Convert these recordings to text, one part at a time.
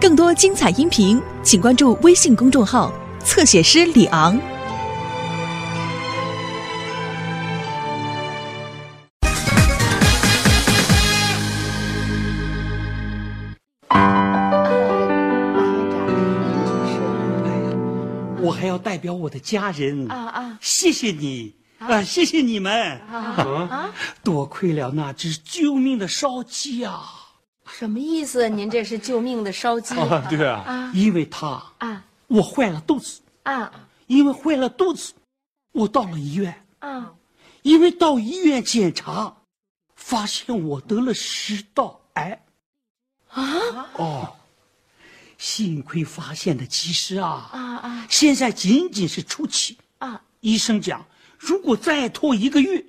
更多精彩音频，请关注微信公众号“侧写师李昂”。我还要代表我的家人。啊啊。谢谢你。啊，谢谢你们。啊！多亏了那只救命的烧鸡啊，什么意思？您这是救命的烧鸡啊，对啊，啊因为他啊我坏了肚子，啊因为坏了肚子，我到了医院，啊！因为到医院检查，发现我得了食道癌。啊哦，幸亏发现的及时啊！啊啊现在仅仅是初期，啊！医生讲，如果再拖一个月，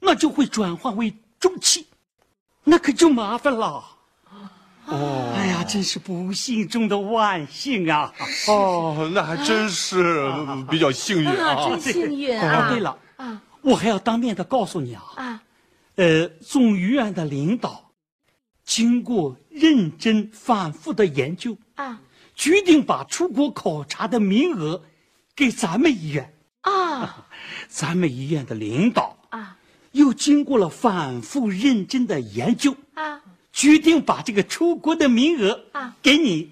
那就会转换为中期，那可就麻烦了。哦，哎呀，真是不幸中的万幸啊！哦，那还真是比较幸运啊，啊真。幸运哦，啊！对了，啊我还要当面的告诉你啊，啊呃，总医院的领导经过认真反复的研究，啊决定把出国考察的名额给咱们医院。啊 咱们医院的领导啊又经过了反复认真的研究，啊！决定把这个出国的名额啊给你。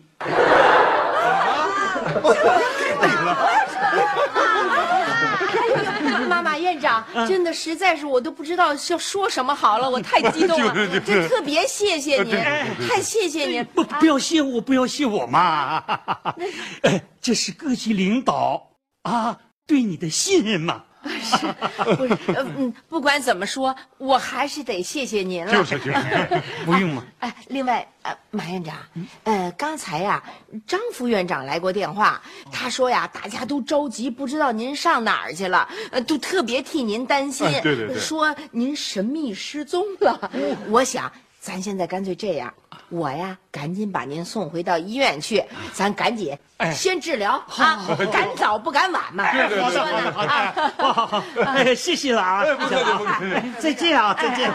妈妈院长，真的实在是我都不知道要说什么好了，我太激动了，就是就是这特别谢谢您，太谢谢您。不不要谢我，不要谢我嘛！哎，这是各级领导啊对你的信任嘛。不是，呃嗯，不管怎么说，我还是得谢谢您了。就是就是，不用嘛。哎，另外，呃，马院长，呃，刚才呀，张副院长来过电话，他说呀，大家都着急，不知道您上哪儿去了，呃，都特别替您担心，哎对对对说您神秘失踪了。我想，咱现在干脆这样，我呀，赶紧把您送回到医院去，咱赶紧哎先治疗啊，赶早不赶晚嘛。对对对你说呢？啊，好好好，哎，谢谢了啊！哎不客气不客气哎再见啊，再见。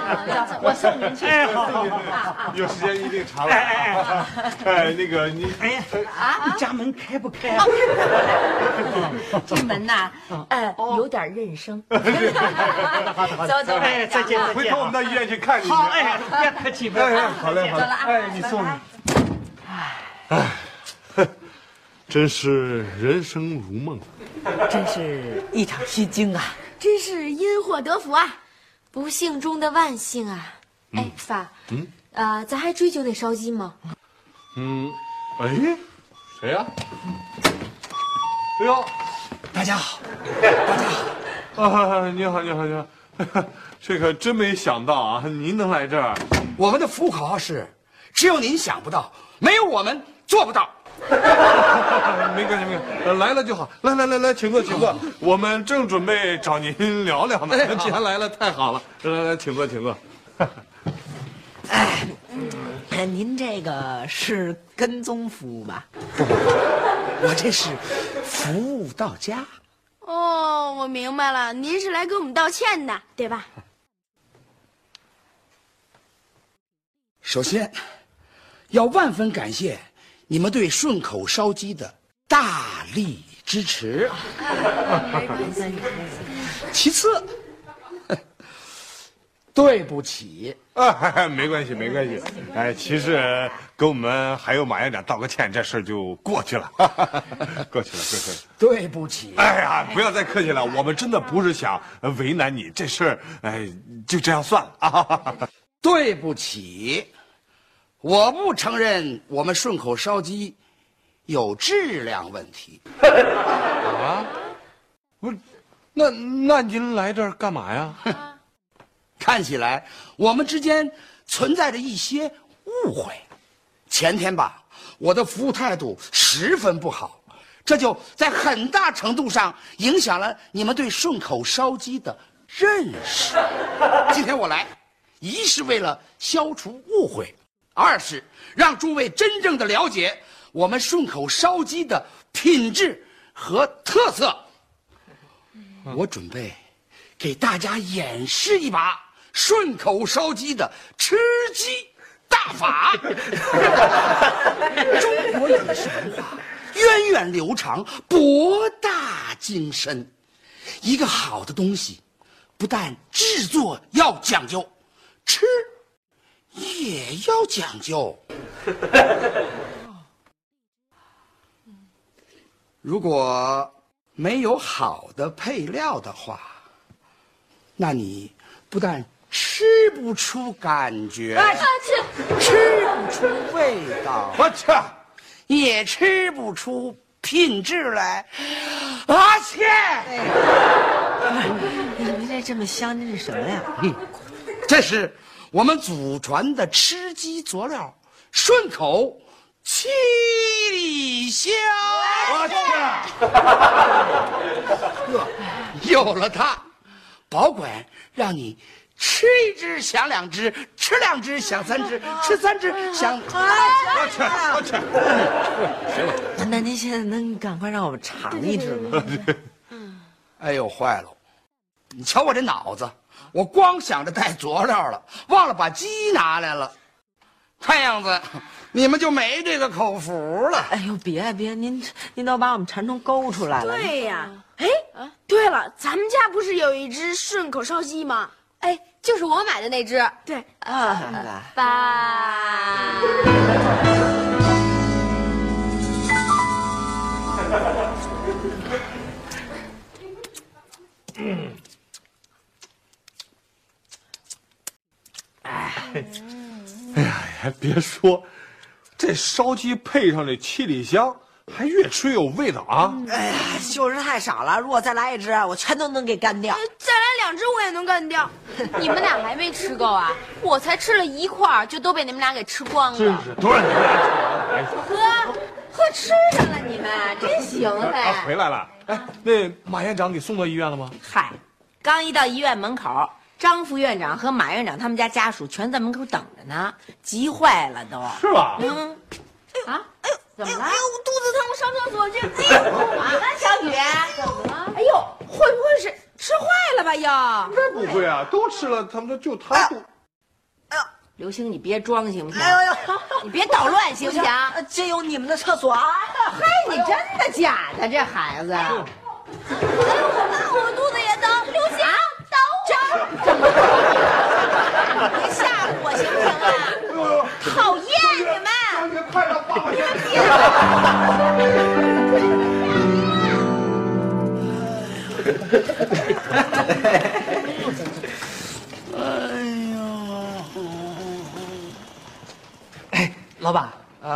我送您去。哎，好好好。有时间一定常来哎。哎，那个你，哎呀，啊，你家门开不开啊？这门呐，呃，有点认生。走走，哎，再见再见回头我们到医院去看你。好，哎，别客气，别客气。好嘞好嘞。哎，你送你。哎，真是人生如梦。真是一场虚惊啊！真是因祸得福啊，不幸中的万幸啊！哎，爸，嗯，呃，咱还追究那烧鸡吗？嗯，哎，谁呀？哎呦，大家好，大家好啊，你好你好你好，这可真没想到啊，您能来这儿。我们的服务口号是：只有您想不到，没有我们做不到。没关系，没关系，呃来了就好。来来来来，请坐，请坐。我们正准备找您聊聊呢。既然来了，太好了。来来来，请坐，请坐。哎您这个是跟踪服务吧？我这是服务到家。哦，我明白了，您是来给我们道歉的，对吧？首先，要万分感谢你们对顺口烧鸡的大力支持。其次，对不起，啊，没关系，没关系。哎，其实跟我们还有马院长道个歉，这事儿就过去了，过去了，过去了。对不起。哎呀，不要再客气了，我们真的不是想为难你，这事儿，哎，就这样算了啊。对不起，我不承认我们顺口烧鸡有质量问题。啊不是，那那您来这儿干嘛呀？看起来我们之间存在着一些误会。前天吧，我的服务态度十分不好，这就在很大程度上影响了你们对顺口烧鸡的认识。今天我来，一是为了消除误会，二是让诸位真正的了解我们顺口烧鸡的品质和特色。我准备给大家演示一把顺口烧鸡的吃鸡大法。中国饮食文化，源远流长，博大精深。一个好的东西，不但制作要讲究，吃也要讲究。如果没有好的配料的话，那你不但吃不出感觉，吃不出味道，我去，也吃不出品质来。阿切，你们这这么香，这是什么呀？这是我们祖传的吃鸡佐料，顺口，七里香。我去，有了它，保管让你吃一只想两只，吃两只想三只，吃三只想。我去，我去。那您现在能赶快让我们尝一只吗？哎呦，坏了！你瞧我这脑子，我光想着带佐料了，忘了把鸡拿来了。看样子，你们就没这个口福了。哎呦，别别，您您都把我们馋虫勾出来了。对呀，哎，对了，咱们家不是有一只顺口烧鸡吗？哎，就是我买的那只。对，啊，爸，哎呀，还别说，这烧鸡配上这七里香，还越吃越有味道啊！哎呀，就是太少了，如果再来一只，我全都能给干掉。再来两只我也能干掉。你们俩还没吃够啊？我才吃了一块，就都被你们俩给吃光了。真是都让你们俩抢了。哎，喝，喝吃上了，你们真行啊，回来了。哎，那马院长给送到医院了吗？嗨，刚一到医院门口，张副院长和马院长他们家家属全在门口等着呢，急坏了都。是吧？嗯，啊，哎呦，怎么了？哎呦，我肚子疼，我上厕所去。哎呦，啊，小雨，怎么了？哎呦，会不会是吃坏了吧？又，那不会啊，都吃了，他们都就他不。刘星，你别装行不行？哎呦呦，你别捣乱行不行？呃这有你们的厕所啊！嘿，你真的假的？这孩子，哎我肚子也疼。刘星，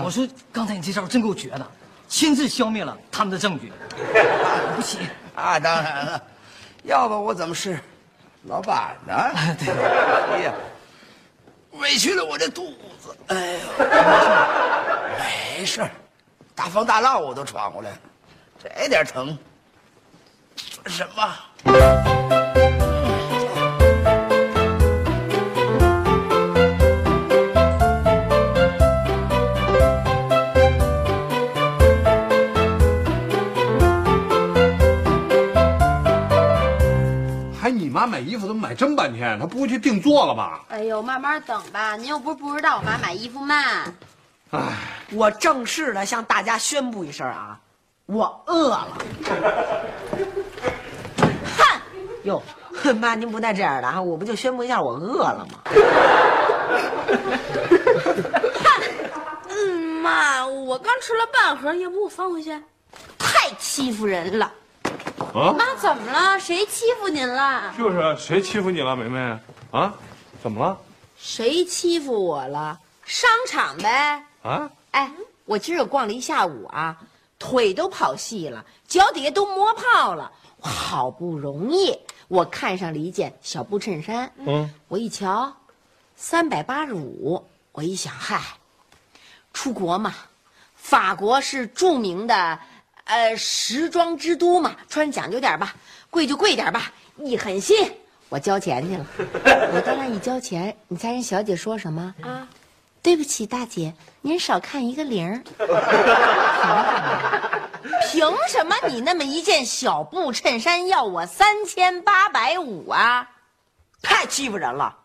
我说刚才你这招真够绝的，亲自消灭了他们的证据，了不起！啊，当然了，要不我怎么是老板呢？对哎呀，委屈了我这肚子。哎呦，没事儿，大风大浪我都闯过来了，这点疼算什么？买衣服怎么买这么半天？他不会去定做了吧？哎呦，慢慢等吧，您又不是不知道我妈买衣服慢。哎我正式的向大家宣布一声啊，我饿了。哼，哟，妈，您不带这样的啊，我不就宣布一下我饿了吗？哼嗯，妈，我刚吃了半盒，要不我放回去？太欺负人了！啊，妈怎么了？谁欺负您了？就是谁欺负你了，梅梅？啊，怎么了？谁欺负我了？商场呗。啊？哎，我今儿个逛了一下午啊，腿都跑细了，脚底下都磨泡了。我好不容易我看上了一件小布衬衫，嗯，我一瞧，三百八十五。我一想，嗨，出国嘛，法国是著名的呃时装之都嘛，穿讲究点吧，贵就贵点吧。一狠心，我交钱去了。我到那一交钱，你猜人小姐说什么啊？对不起，大姐，您少看一个零儿。凭什么你那么一件小布衬衫要我三千八百五啊？太欺负人了，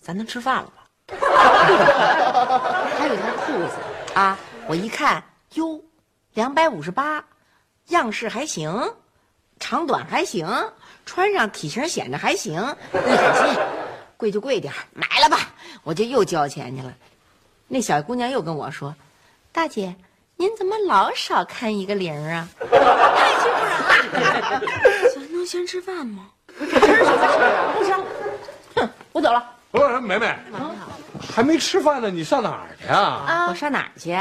咱能吃饭了吧？还有条裤子啊，我一看哟，两百五十八，样式还行，长短还行，穿上体型显着还行。一狠心，贵就贵点儿买了吧，我就又交钱去了。那小姑娘又跟我说：“大姐，您怎么老少看一个零啊？”太欺负人了！咱能先吃饭吗？不吃，哼，我走了。不是梅梅，还没吃饭呢，你上哪儿去啊？啊，我上哪儿去？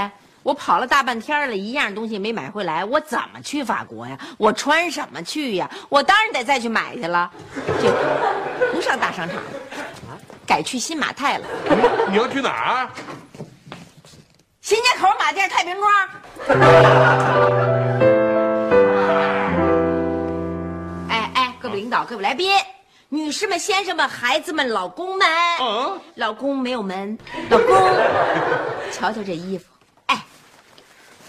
我跑了大半天了，一样东西没买回来，我怎么去法国呀？我穿什么去呀？我当然得再去买去了。不上大商场了，改去新马泰了。你要去哪儿？新街口马甸太平庄。哎哎，各位领导，各位来宾，女士们、先生们、孩子们、老公们，啊老公没有门，老公，瞧瞧这衣服，哎，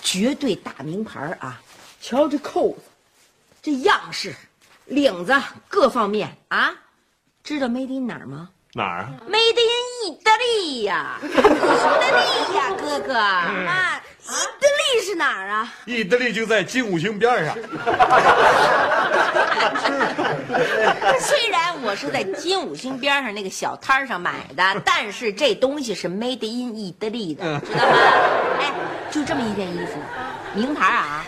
绝对大名牌啊！瞧这扣子，这样式，领子各方面啊，知道 made in 哪儿吗哪儿啊？？made in 意大利呀，意大利呀，哥哥啊！意大利是哪儿啊？意大利就在金五星边上。虽然我是在金五星边上那个小摊上买的，但是这东西是 made in 意大利的，知道吗？哎，就这么一件衣服，名牌啊，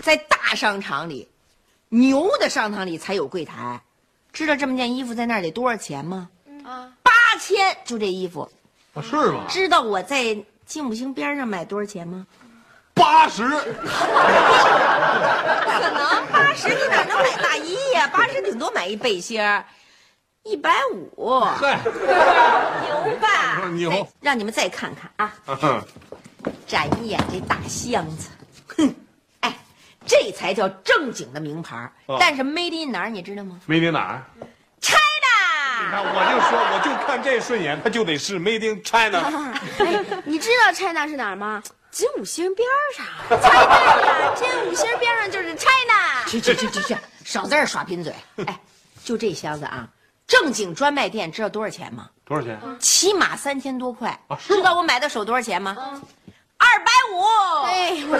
在大商场里，牛的商场里才有柜台。知道这么件衣服在那儿得多少钱吗？啊，八千，就这衣服。啊，是吗？知道我在金五星边上买多少钱吗？八十。不可能，八十你哪能买大衣呀、八十顶多买一背心儿，一百五，嗨，牛吧？牛哎让你们再看看啊，嗯展一眼这大箱子，哼，哎，这才叫正经的名牌但是 made in 哪儿你知道吗？made in 哪儿？你？China。你看，我就说，我就看这顺眼，它就得是 Made in China。哎，你知道 China 是哪儿吗？金五星边上。猜对了，金五星边上就是 China。去去去去去，少在这儿耍贫嘴！哎，就这箱子啊，正经专卖店知道多少钱吗？多少钱？起码三千多块啊。是知道我买的手多少钱吗？二百五。哎，我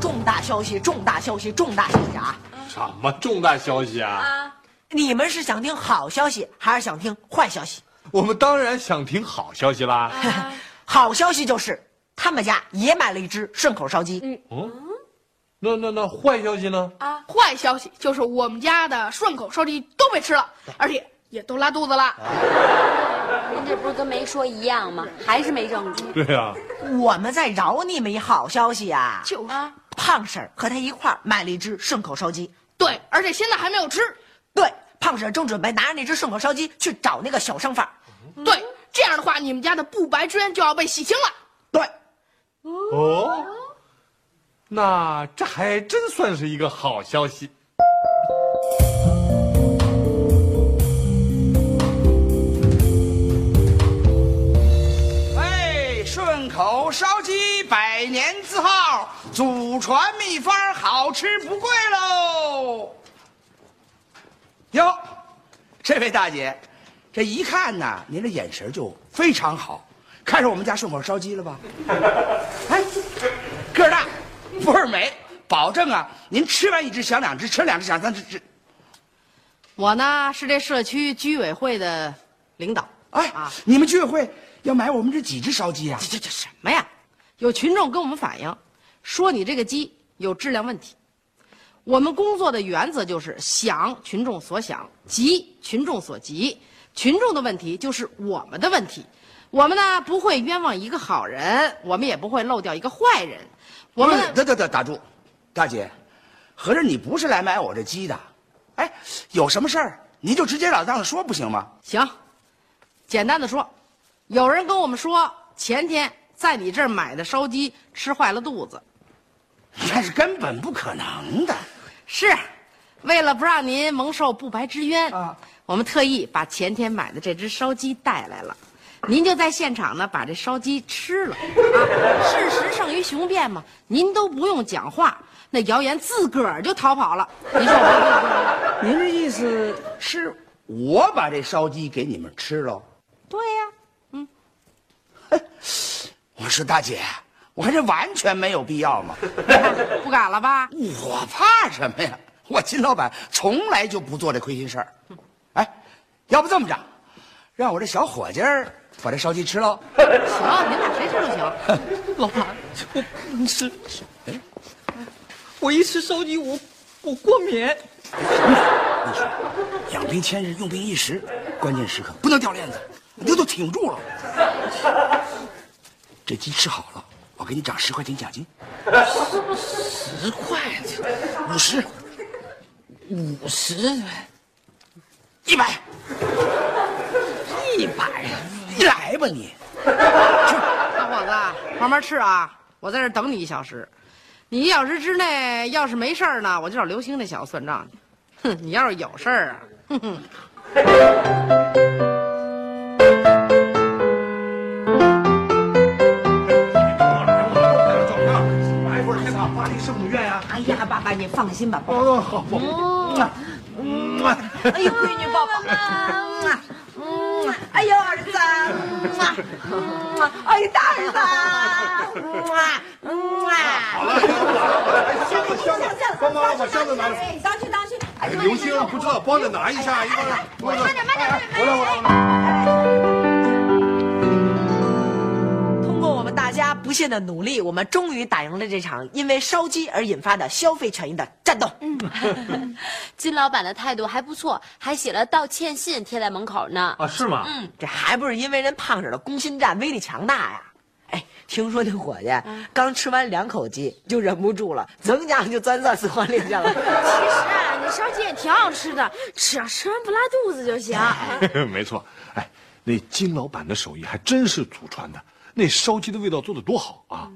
就重大消息！重大消息！重大消息啊！什么重大消息啊啊？你们是想听好消息，还是想听坏消息？我们当然想听好消息啦。好消息就是他们家也买了一只顺口烧鸡。嗯，那那那坏消息呢？啊，坏消息就是我们家的顺口烧鸡都被吃了，而且也都拉肚子了。您这不是跟没说一样吗？还是没证据。对呀、我们在饶你们一好消息啊！就啊，胖婶儿和他一块儿买了一只顺口烧鸡。对，而且现在还没有吃。对，胖婶正准备拿着那只顺口烧鸡去找那个小商贩儿。对，这样的话，你们家的不白之冤就要被洗清了。对，哦，那这还真算是一个好消息。哎，顺口烧鸡百年字号，祖传秘方，好吃不贵喽。哟，这位大姐，这一看呢，您的眼神就非常好，看上我们家顺口烧鸡了吧？哎，个儿大，味儿美，保证啊，您吃完一只想两只，吃两只想三只。吃我呢是这社区居委会的领导。哎，啊你们居委会要买我们这几只烧鸡啊？这这这什么呀？有群众跟我们反映，说你这个鸡有质量问题。我们工作的原则就是想群众所想，急群众所急。群众的问题就是我们的问题。我们呢不会冤枉一个好人，我们也不会漏掉一个坏人。我们等等等，打住，大姐，合着你不是来买我这鸡的？哎，有什么事儿你就直截了当的说不行吗？行，简单的说，有人跟我们说前天在你这儿买的烧鸡吃坏了肚子，那是根本不可能的。是，为了不让您蒙受不白之冤，啊我们特意把前天买的这只烧鸡带来了。您就在现场呢，把这烧鸡吃了啊！事实胜于雄辩嘛，您都不用讲话，那谣言自个儿就逃跑了。您说我对不对？您这意思是我把这烧鸡给你们吃了。对呀、嗯，我说大姐，我看这完全没有必要嘛。不敢了吧？我怕什么呀？我金老板从来就不做这亏心事儿。哎，要不这么着，让我这小伙计儿把这烧鸡吃喽。行，你俩谁吃都行。老板，我不能吃。我一吃烧鸡，我我过敏。你说，养兵千日，用兵一时，关键时刻不能掉链子，你都挺住了。这鸡吃好了，我给你涨十块钱奖金。十块，五十，五十，一百，一百，你来吧你。小伙子，慢慢吃啊！我在这等你一小时。你一小时之内要是没事儿呢，我就找刘星那小子算账去。哼，你要是有事儿啊，哼哼。爸爸你放心吧，哦，好，嗯，哎呦，闺女抱抱，嗯。嗯，哎呦，儿子，嗯，哎呦，大儿子，嗯。好了，箱子箱子，帮忙把箱子拿当去当去，哎，刘星不知道，帮着拿一下，一会儿。慢点慢点慢点，我来我来我来。不懈的努力，我们终于打赢了这场因为烧鸡而引发的消费权益的战斗。嗯 金老板的态度还不错，还写了道歉信贴在门口呢。啊，是吗？嗯，这还不是因为人胖婶的攻心战威力强大呀？哎，听说那伙计刚吃完两口鸡就忍不住了，噌家就钻钻死黄脸上了。其实啊，那烧鸡也挺好吃的，只要吃完不拉肚子就行。没错，哎，那金老板的手艺还真是祖传的，那烧鸡的味道做得多好啊！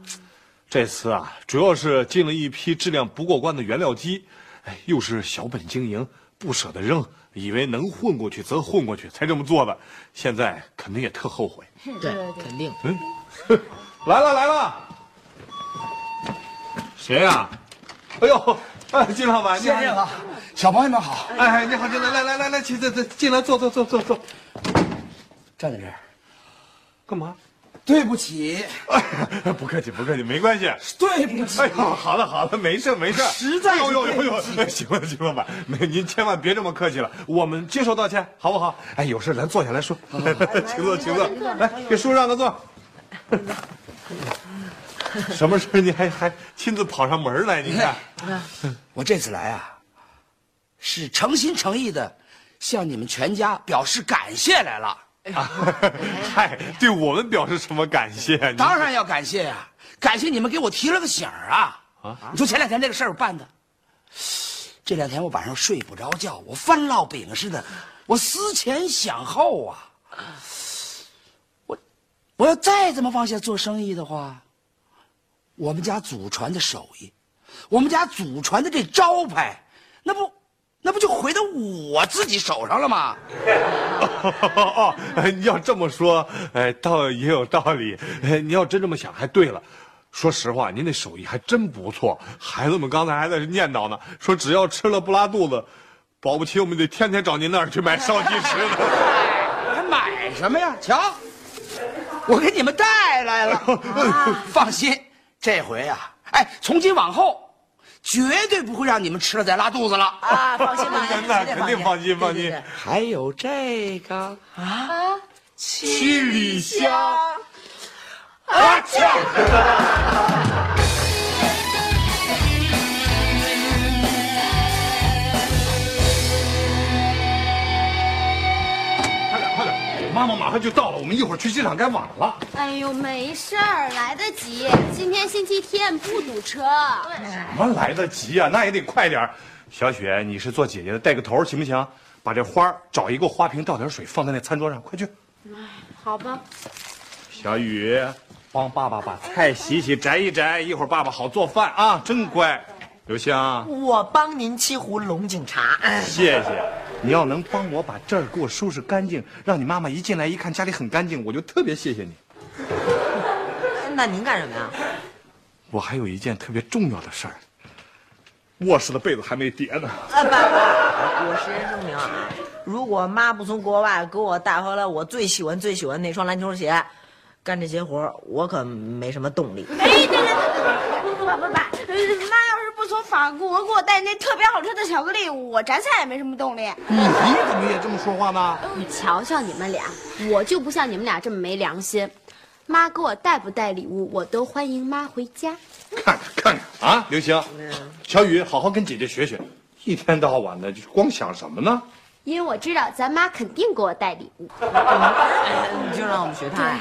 这次啊，主要是进了一批质量不过关的原料鸡，哎，又是小本经营，不舍得扔，以为能混过去则混过去，才这么做的。现在肯定也特后悔。对，肯定。嗯，来了来了，谁呀、哎呦，哎，金老板，你好，谢谢了，小朋友们好。哎，你好，进来，来来来来，进进进进来，坐坐坐坐坐，站在这儿，干嘛？对不起，哎，不客气，不客气，没关系。对不起。哎呦，好了好了，没事没事，实在是哎呦呦呦对不起哎行了金老板，没您千万别这么客气了，我们接受道歉，好不好？哎，有事咱坐下来说，请坐 请坐，来给叔让个座。什么事儿你还还亲自跑上门来？你看，我这次来啊，是诚心诚意的向你们全家表示感谢来了。嗨，对我们表示什么感谢？当然要感谢呀、感谢你们给我提了个醒儿啊！啊你说前两天这个事儿我办的，这两天我晚上睡不着觉，我翻烙饼似的，我思前想后啊，我我要再这么往下做生意的话，我们家祖传的手艺，我们家祖传的这招牌，那不那不就回到我自己手上了吗？哦，哎你要这么说，哎，倒也有道理。哎，你要真这么想，还对了。说实话，您那手艺还真不错。孩子们刚才还在这念叨呢，说只要吃了不拉肚子，保不齐我们得天天找您那儿去买烧鸡吃呢。还买什么呀？瞧，我给你们带来了。放心，这回啊，哎，从今往后，绝对不会让你们吃了再拉肚子了。啊，放心吧，那肯定放心放心。还有这个？啊，七里香，啊，就到了，我们一会儿去机场该晚了。哎呦，没事儿，来得及。今天星期天不堵车。什么来得及啊？那也得快点儿。小雪，你是做姐姐的，带个头儿行不行？把这花儿找一个花瓶，倒点水，放在那餐桌上，快去。好吧。小雨，帮爸爸把菜洗洗、摘一摘，一会儿爸爸好做饭啊！真乖。刘星，我帮您沏壶龙井茶。谢谢。你要能帮我把这儿给我收拾干净，让你妈妈一进来一看家里很干净，我就特别谢谢你。那您干什么呀？我还有一件特别重要的事儿，卧室的被子还没叠呢。啊，爸爸，我实言声明啊，如果妈不从国外给我带回来我最喜欢最喜欢那双篮球鞋，干这些活儿我可没什么动力。哎，对对对对，不不不不，妈要是从法国给我带那特别好吃的巧克力，我摘菜也没什么动力。你怎么也这么说话呢？你瞧瞧你们俩，我就不像你们俩这么没良心。妈给我带不带礼物，我都欢迎妈回家。看看看看啊，刘星，小雨，好好跟姐姐学学，一天到晚的就光想什么呢？因为我知道咱妈肯定给我带礼物。你就让我们学她呀。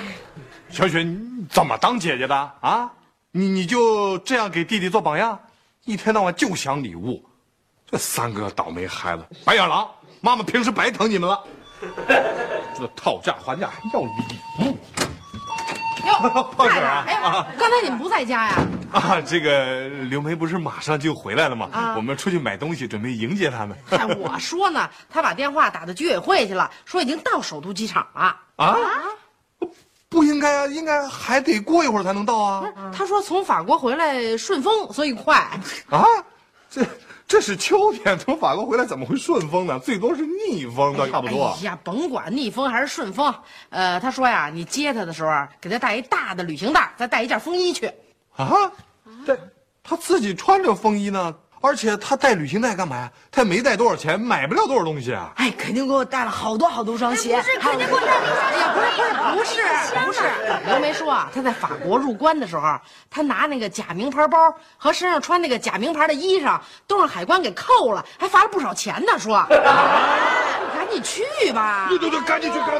小雪，你怎么当姐姐的啊？你你就这样给弟弟做榜样，一天到晚就想礼物，这三个倒霉孩子，白眼狼！妈妈平时白疼你们了，这讨价还价还要礼物。哟，胖婶啊哎呀，刚才你们不在家呀？啊，这个刘梅不是马上就回来了吗？啊我们出去买东西，准备迎接他们。哎，我说呢，他把电话打到居委会去了，说已经到首都机场了。啊？不应该啊，应该还得过一会儿才能到啊。他说从法国回来顺风，所以快。啊，这这是秋天，从法国回来怎么会顺风呢？最多是逆风倒差不多。哎呀，甭管逆风还是顺风，呃，他说呀，你接他的时候啊，给他带一大的旅行袋，再带一件风衣去。啊，这他自己穿着风衣呢，而且他带旅行袋干嘛呀？他也没带多少钱，买不了多少东西啊。哎，肯定给我带了好多好多双鞋。不是，肯定给我带了一哎呀，不是不是不是不是，刘梅说啊，他在法国入关的时候，他拿那个假名牌包和身上穿那个假名牌的衣裳，都让海关给扣了，还罚了不少钱呢。说，你 赶紧去吧。对对对，赶紧去，赶紧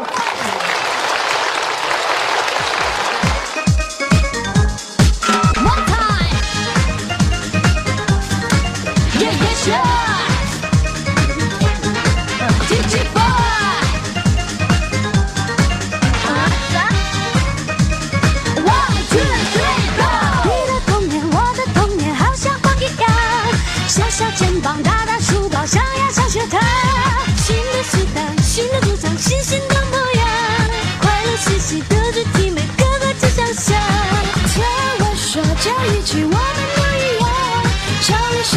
呀，踢踢吧，啥？One two three go！你的童年，我的童年，好像放一方。小小肩膀，大大书包，上呀上学堂。新的时代，新的主张，新型的模样。快乐学习，德智体美，各个都强项。跳玩耍，跳一曲，我们都一样。唱一。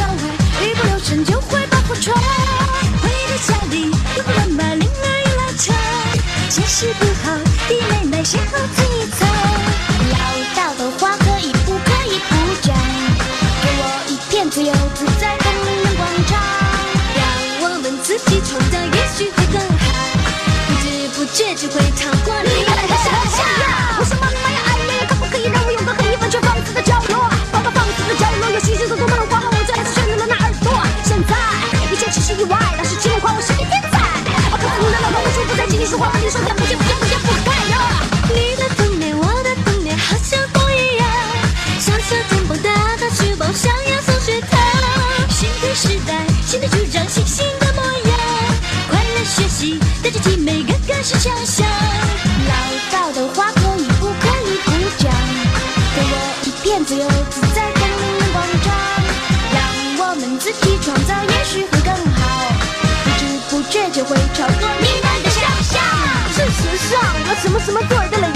什么什么对的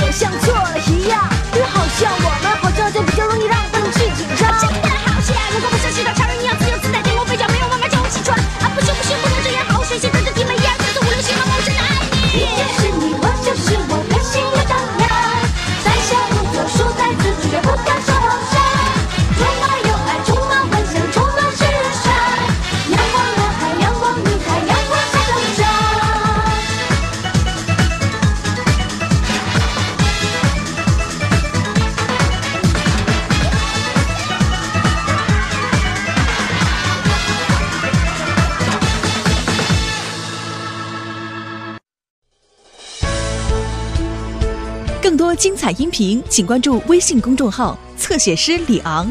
音频，请关注微信公众号“侧写师李昂”。